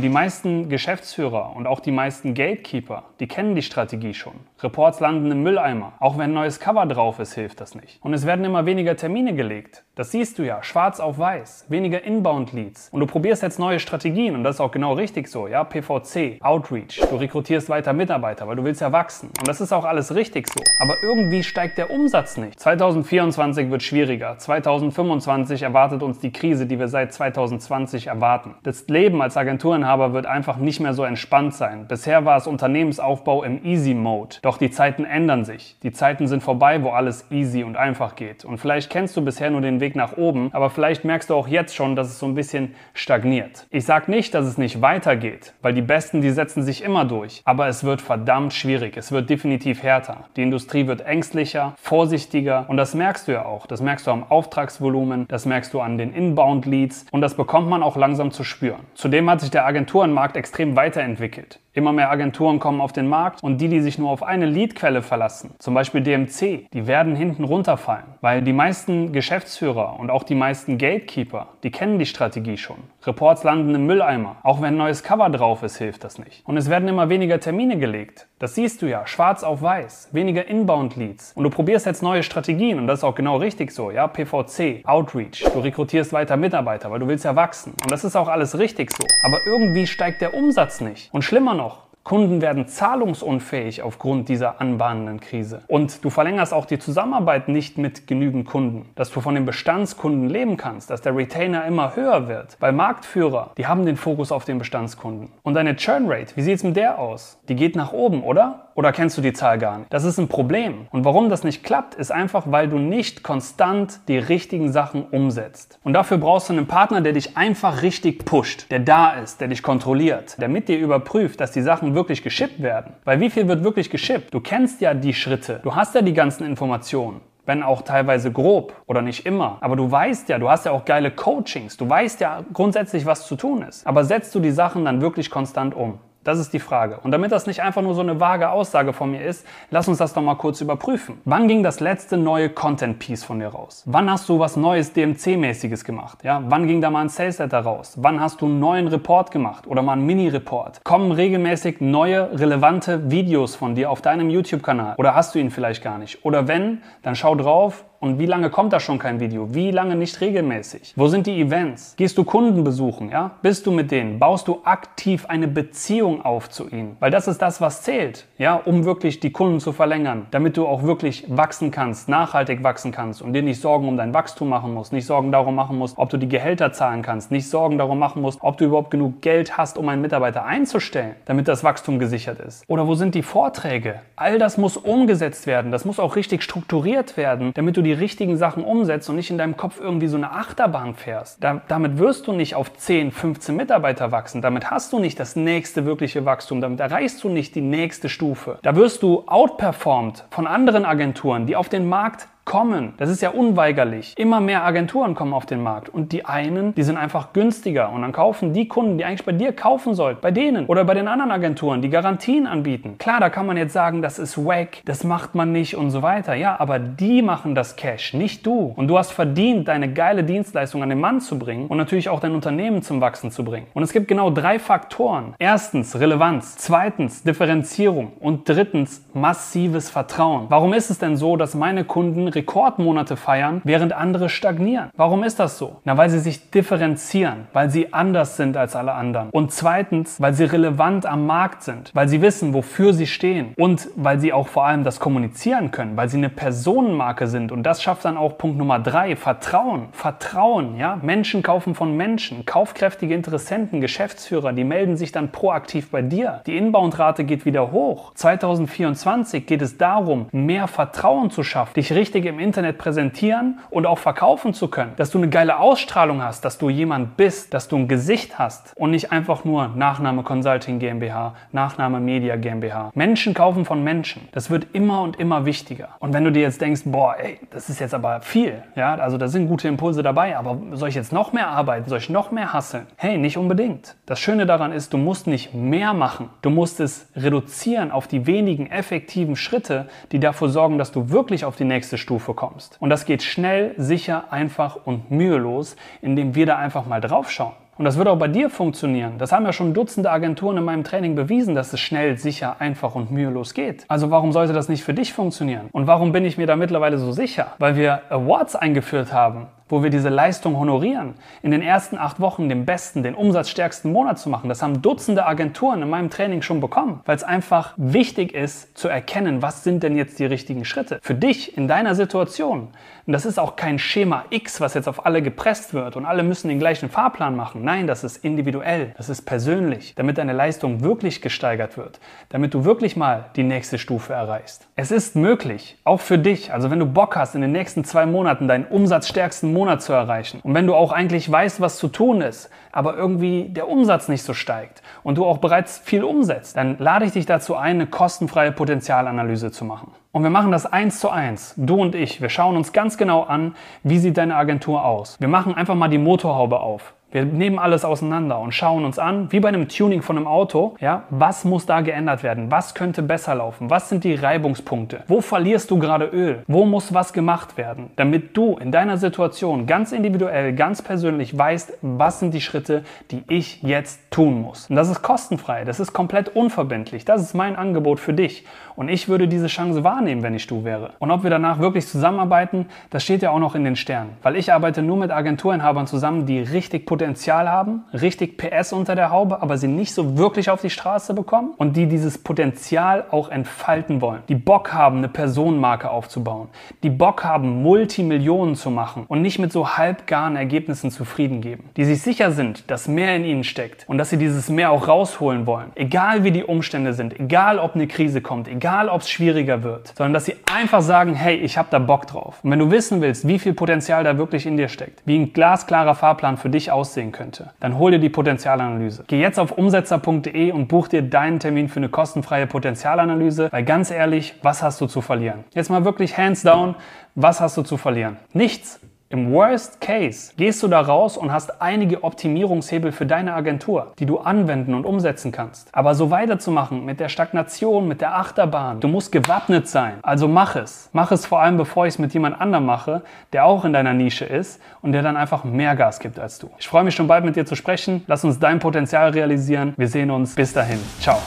Die meisten Geschäftsführer und auch die meisten Gatekeeper, die kennen die Strategie schon. Reports landen im Mülleimer. Auch wenn ein neues Cover drauf ist, hilft das nicht. Und es werden immer weniger Termine gelegt. Das siehst du ja, schwarz auf weiß. Weniger Inbound-Leads. Und du probierst jetzt neue Strategien und das ist auch genau richtig so. Ja, PVC, Outreach. Du rekrutierst weiter Mitarbeiter, weil du willst ja wachsen. Und das ist auch alles richtig so. Aber irgendwie steigt der Umsatz nicht. 2024 wird schwieriger. 2025 erwartet uns die Krise, die wir seit 2020 erwarten. Das Leben als Agenturinhaber Inhaber wird einfach nicht mehr so entspannt sein. Bisher war es Unternehmensaufbau im Easy Mode. Doch die Zeiten ändern sich. Die Zeiten sind vorbei, wo alles easy und einfach geht. Und vielleicht kennst du bisher nur den Weg nach oben, aber vielleicht merkst du auch jetzt schon, dass es so ein bisschen stagniert. Ich sag nicht, dass es nicht weitergeht, weil die Besten, die setzen sich immer durch. Aber es wird verdammt schwierig. Es wird definitiv härter. Die Industrie wird ängstlicher, vorsichtiger und das merkst du ja auch. Das merkst du am Auftragsvolumen, das merkst du an den Inbound Leads und das bekommt man auch langsam zu spüren. Zudem hat sich der Agent Agenturenmarkt extrem weiterentwickelt. Immer mehr Agenturen kommen auf den Markt und die, die sich nur auf eine Leadquelle verlassen, zum Beispiel DMC, die werden hinten runterfallen, weil die meisten Geschäftsführer und auch die meisten Gatekeeper, die kennen die Strategie schon. Reports landen im Mülleimer. Auch wenn ein neues Cover drauf ist, hilft das nicht. Und es werden immer weniger Termine gelegt. Das siehst du ja, schwarz auf weiß, weniger Inbound-Leads. Und du probierst jetzt neue Strategien und das ist auch genau richtig so, ja, PVC, Outreach. Du rekrutierst weiter Mitarbeiter, weil du willst ja wachsen. Und das ist auch alles richtig so. Aber irgendwie steigt der Umsatz nicht. Und schlimmer noch, Kunden werden zahlungsunfähig aufgrund dieser anbahnenden Krise. Und du verlängerst auch die Zusammenarbeit nicht mit genügend Kunden, dass du von den Bestandskunden leben kannst, dass der Retainer immer höher wird. Weil Marktführer, die haben den Fokus auf den Bestandskunden. Und deine Churn Rate, wie sieht es mit der aus? Die geht nach oben, oder? Oder kennst du die Zahl gar nicht? Das ist ein Problem. Und warum das nicht klappt, ist einfach, weil du nicht konstant die richtigen Sachen umsetzt. Und dafür brauchst du einen Partner, der dich einfach richtig pusht, der da ist, der dich kontrolliert, der mit dir überprüft, dass die Sachen wirklich geschippt werden. Weil wie viel wird wirklich geschippt? Du kennst ja die Schritte, du hast ja die ganzen Informationen wenn auch teilweise grob oder nicht immer. Aber du weißt ja, du hast ja auch geile Coachings, du weißt ja grundsätzlich, was zu tun ist. Aber setzt du die Sachen dann wirklich konstant um? Das ist die Frage. Und damit das nicht einfach nur so eine vage Aussage von mir ist, lass uns das doch mal kurz überprüfen. Wann ging das letzte neue Content-Piece von dir raus? Wann hast du was Neues DMC-mäßiges gemacht? Ja? Wann ging da mal ein Sales-Letter raus? Wann hast du einen neuen Report gemacht oder mal einen Mini-Report? Kommen regelmäßig neue, relevante Videos von dir auf deinem YouTube-Kanal? Oder hast du ihn vielleicht gar nicht? Oder wenn, dann schau drauf und wie lange kommt da schon kein Video? Wie lange nicht regelmäßig? Wo sind die Events? Gehst du Kunden besuchen? Ja? Bist du mit denen? Baust du aktiv eine Beziehung auf zu ihnen? Weil das ist das, was zählt, ja, um wirklich die Kunden zu verlängern, damit du auch wirklich wachsen kannst, nachhaltig wachsen kannst und dir nicht Sorgen um dein Wachstum machen musst, nicht Sorgen darum machen musst, ob du die Gehälter zahlen kannst, nicht Sorgen darum machen musst, ob du überhaupt genug Geld hast, um einen Mitarbeiter einzustellen, damit das Wachstum gesichert ist. Oder wo sind die Vorträge? All das muss umgesetzt werden, das muss auch richtig strukturiert werden, damit du die die richtigen Sachen umsetzt und nicht in deinem Kopf irgendwie so eine Achterbahn fährst. Da, damit wirst du nicht auf 10, 15 Mitarbeiter wachsen. Damit hast du nicht das nächste wirkliche Wachstum. Damit erreichst du nicht die nächste Stufe. Da wirst du outperformed von anderen Agenturen, die auf den Markt kommen. Das ist ja unweigerlich. Immer mehr Agenturen kommen auf den Markt und die einen, die sind einfach günstiger und dann kaufen die Kunden, die eigentlich bei dir kaufen sollten, bei denen oder bei den anderen Agenturen, die Garantien anbieten. Klar, da kann man jetzt sagen, das ist wack, das macht man nicht und so weiter. Ja, aber die machen das Cash, nicht du. Und du hast verdient, deine geile Dienstleistung an den Mann zu bringen und natürlich auch dein Unternehmen zum Wachsen zu bringen. Und es gibt genau drei Faktoren. Erstens Relevanz, zweitens Differenzierung und drittens massives Vertrauen. Warum ist es denn so, dass meine Kunden Rekordmonate feiern, während andere stagnieren. Warum ist das so? Na, weil sie sich differenzieren, weil sie anders sind als alle anderen. Und zweitens, weil sie relevant am Markt sind, weil sie wissen, wofür sie stehen und weil sie auch vor allem das kommunizieren können, weil sie eine Personenmarke sind. Und das schafft dann auch Punkt Nummer drei, Vertrauen. Vertrauen, ja. Menschen kaufen von Menschen. Kaufkräftige Interessenten, Geschäftsführer, die melden sich dann proaktiv bei dir. Die Inbound-Rate geht wieder hoch. 2024 geht es darum, mehr Vertrauen zu schaffen, dich richtig vernünftig im Internet präsentieren und auch verkaufen zu können. Dass du eine geile Ausstrahlung hast, dass du jemand bist, dass du ein Gesicht hast und nicht einfach nur Nachname Consulting GmbH, Nachname Media GmbH. Menschen kaufen von Menschen. Das wird immer und immer wichtiger. Und wenn du dir jetzt denkst, boah, ey, das ist jetzt aber viel, ja, also da sind gute Impulse dabei, aber soll ich jetzt noch mehr arbeiten? Soll ich noch mehr hasseln? Hey, nicht unbedingt. Das Schöne daran ist, du musst nicht mehr machen. Du musst es reduzieren auf die wenigen effektiven Schritte, die dafür sorgen, dass du wirklich auf die nächste Stufe kommst. Und das geht schnell, sicher, einfach und mühelos, indem wir da einfach mal drauf schauen. Und das wird auch bei dir funktionieren. Das haben ja schon Dutzende Agenturen in meinem Training bewiesen, dass es schnell, sicher, einfach und mühelos geht. Also warum sollte das nicht für dich funktionieren? Und warum bin ich mir da mittlerweile so sicher? Weil wir Awards eingeführt haben wo wir diese Leistung honorieren, in den ersten acht Wochen den besten, den umsatzstärksten Monat zu machen. Das haben Dutzende Agenturen in meinem Training schon bekommen, weil es einfach wichtig ist zu erkennen, was sind denn jetzt die richtigen Schritte für dich in deiner Situation. Und das ist auch kein Schema X, was jetzt auf alle gepresst wird und alle müssen den gleichen Fahrplan machen. Nein, das ist individuell, das ist persönlich, damit deine Leistung wirklich gesteigert wird, damit du wirklich mal die nächste Stufe erreichst. Es ist möglich, auch für dich. Also wenn du Bock hast, in den nächsten zwei Monaten deinen umsatzstärksten Monat Monat zu erreichen. Und wenn du auch eigentlich weißt, was zu tun ist, aber irgendwie der Umsatz nicht so steigt und du auch bereits viel umsetzt, dann lade ich dich dazu ein, eine kostenfreie Potenzialanalyse zu machen. Und wir machen das eins zu eins, du und ich. Wir schauen uns ganz genau an, wie sieht deine Agentur aus. Wir machen einfach mal die Motorhaube auf. Wir nehmen alles auseinander und schauen uns an, wie bei einem Tuning von einem Auto, ja, was muss da geändert werden? Was könnte besser laufen? Was sind die Reibungspunkte? Wo verlierst du gerade Öl? Wo muss was gemacht werden? Damit du in deiner Situation ganz individuell, ganz persönlich weißt, was sind die Schritte, die ich jetzt tun muss. Und das ist kostenfrei, das ist komplett unverbindlich. Das ist mein Angebot für dich. Und ich würde diese Chance wahrnehmen, wenn ich du wäre. Und ob wir danach wirklich zusammenarbeiten, das steht ja auch noch in den Sternen. Weil ich arbeite nur mit Agenturinhabern zusammen, die richtig Potenzial haben, richtig PS unter der Haube, aber sie nicht so wirklich auf die Straße bekommen und die dieses Potenzial auch entfalten wollen. Die Bock haben, eine Personenmarke aufzubauen. Die Bock haben, Multimillionen zu machen und nicht mit so halbgaren Ergebnissen zufrieden geben. Die sich sicher sind, dass mehr in ihnen steckt und dass sie dieses mehr auch rausholen wollen. Egal wie die Umstände sind, egal ob eine Krise kommt, egal ob es schwieriger wird, sondern dass sie einfach sagen, hey, ich habe da Bock drauf. Und wenn du wissen willst, wie viel Potenzial da wirklich in dir steckt, wie ein glasklarer Fahrplan für dich aussieht, aussehen könnte, dann hol dir die Potenzialanalyse. Geh jetzt auf umsetzer.de und buch dir deinen Termin für eine kostenfreie Potenzialanalyse, weil ganz ehrlich, was hast du zu verlieren? Jetzt mal wirklich hands down, was hast du zu verlieren? Nichts. Im Worst Case gehst du da raus und hast einige Optimierungshebel für deine Agentur, die du anwenden und umsetzen kannst. Aber so weiterzumachen mit der Stagnation, mit der Achterbahn, du musst gewappnet sein. Also mach es. Mach es vor allem, bevor ich es mit jemand anderem mache, der auch in deiner Nische ist und der dann einfach mehr Gas gibt als du. Ich freue mich schon bald mit dir zu sprechen. Lass uns dein Potenzial realisieren. Wir sehen uns. Bis dahin. Ciao.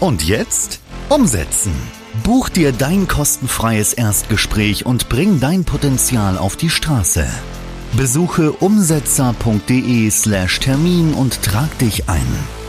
Und jetzt umsetzen. Buch dir dein kostenfreies Erstgespräch und bring dein Potenzial auf die Straße. Besuche umsetzer.de/termin und trag dich ein.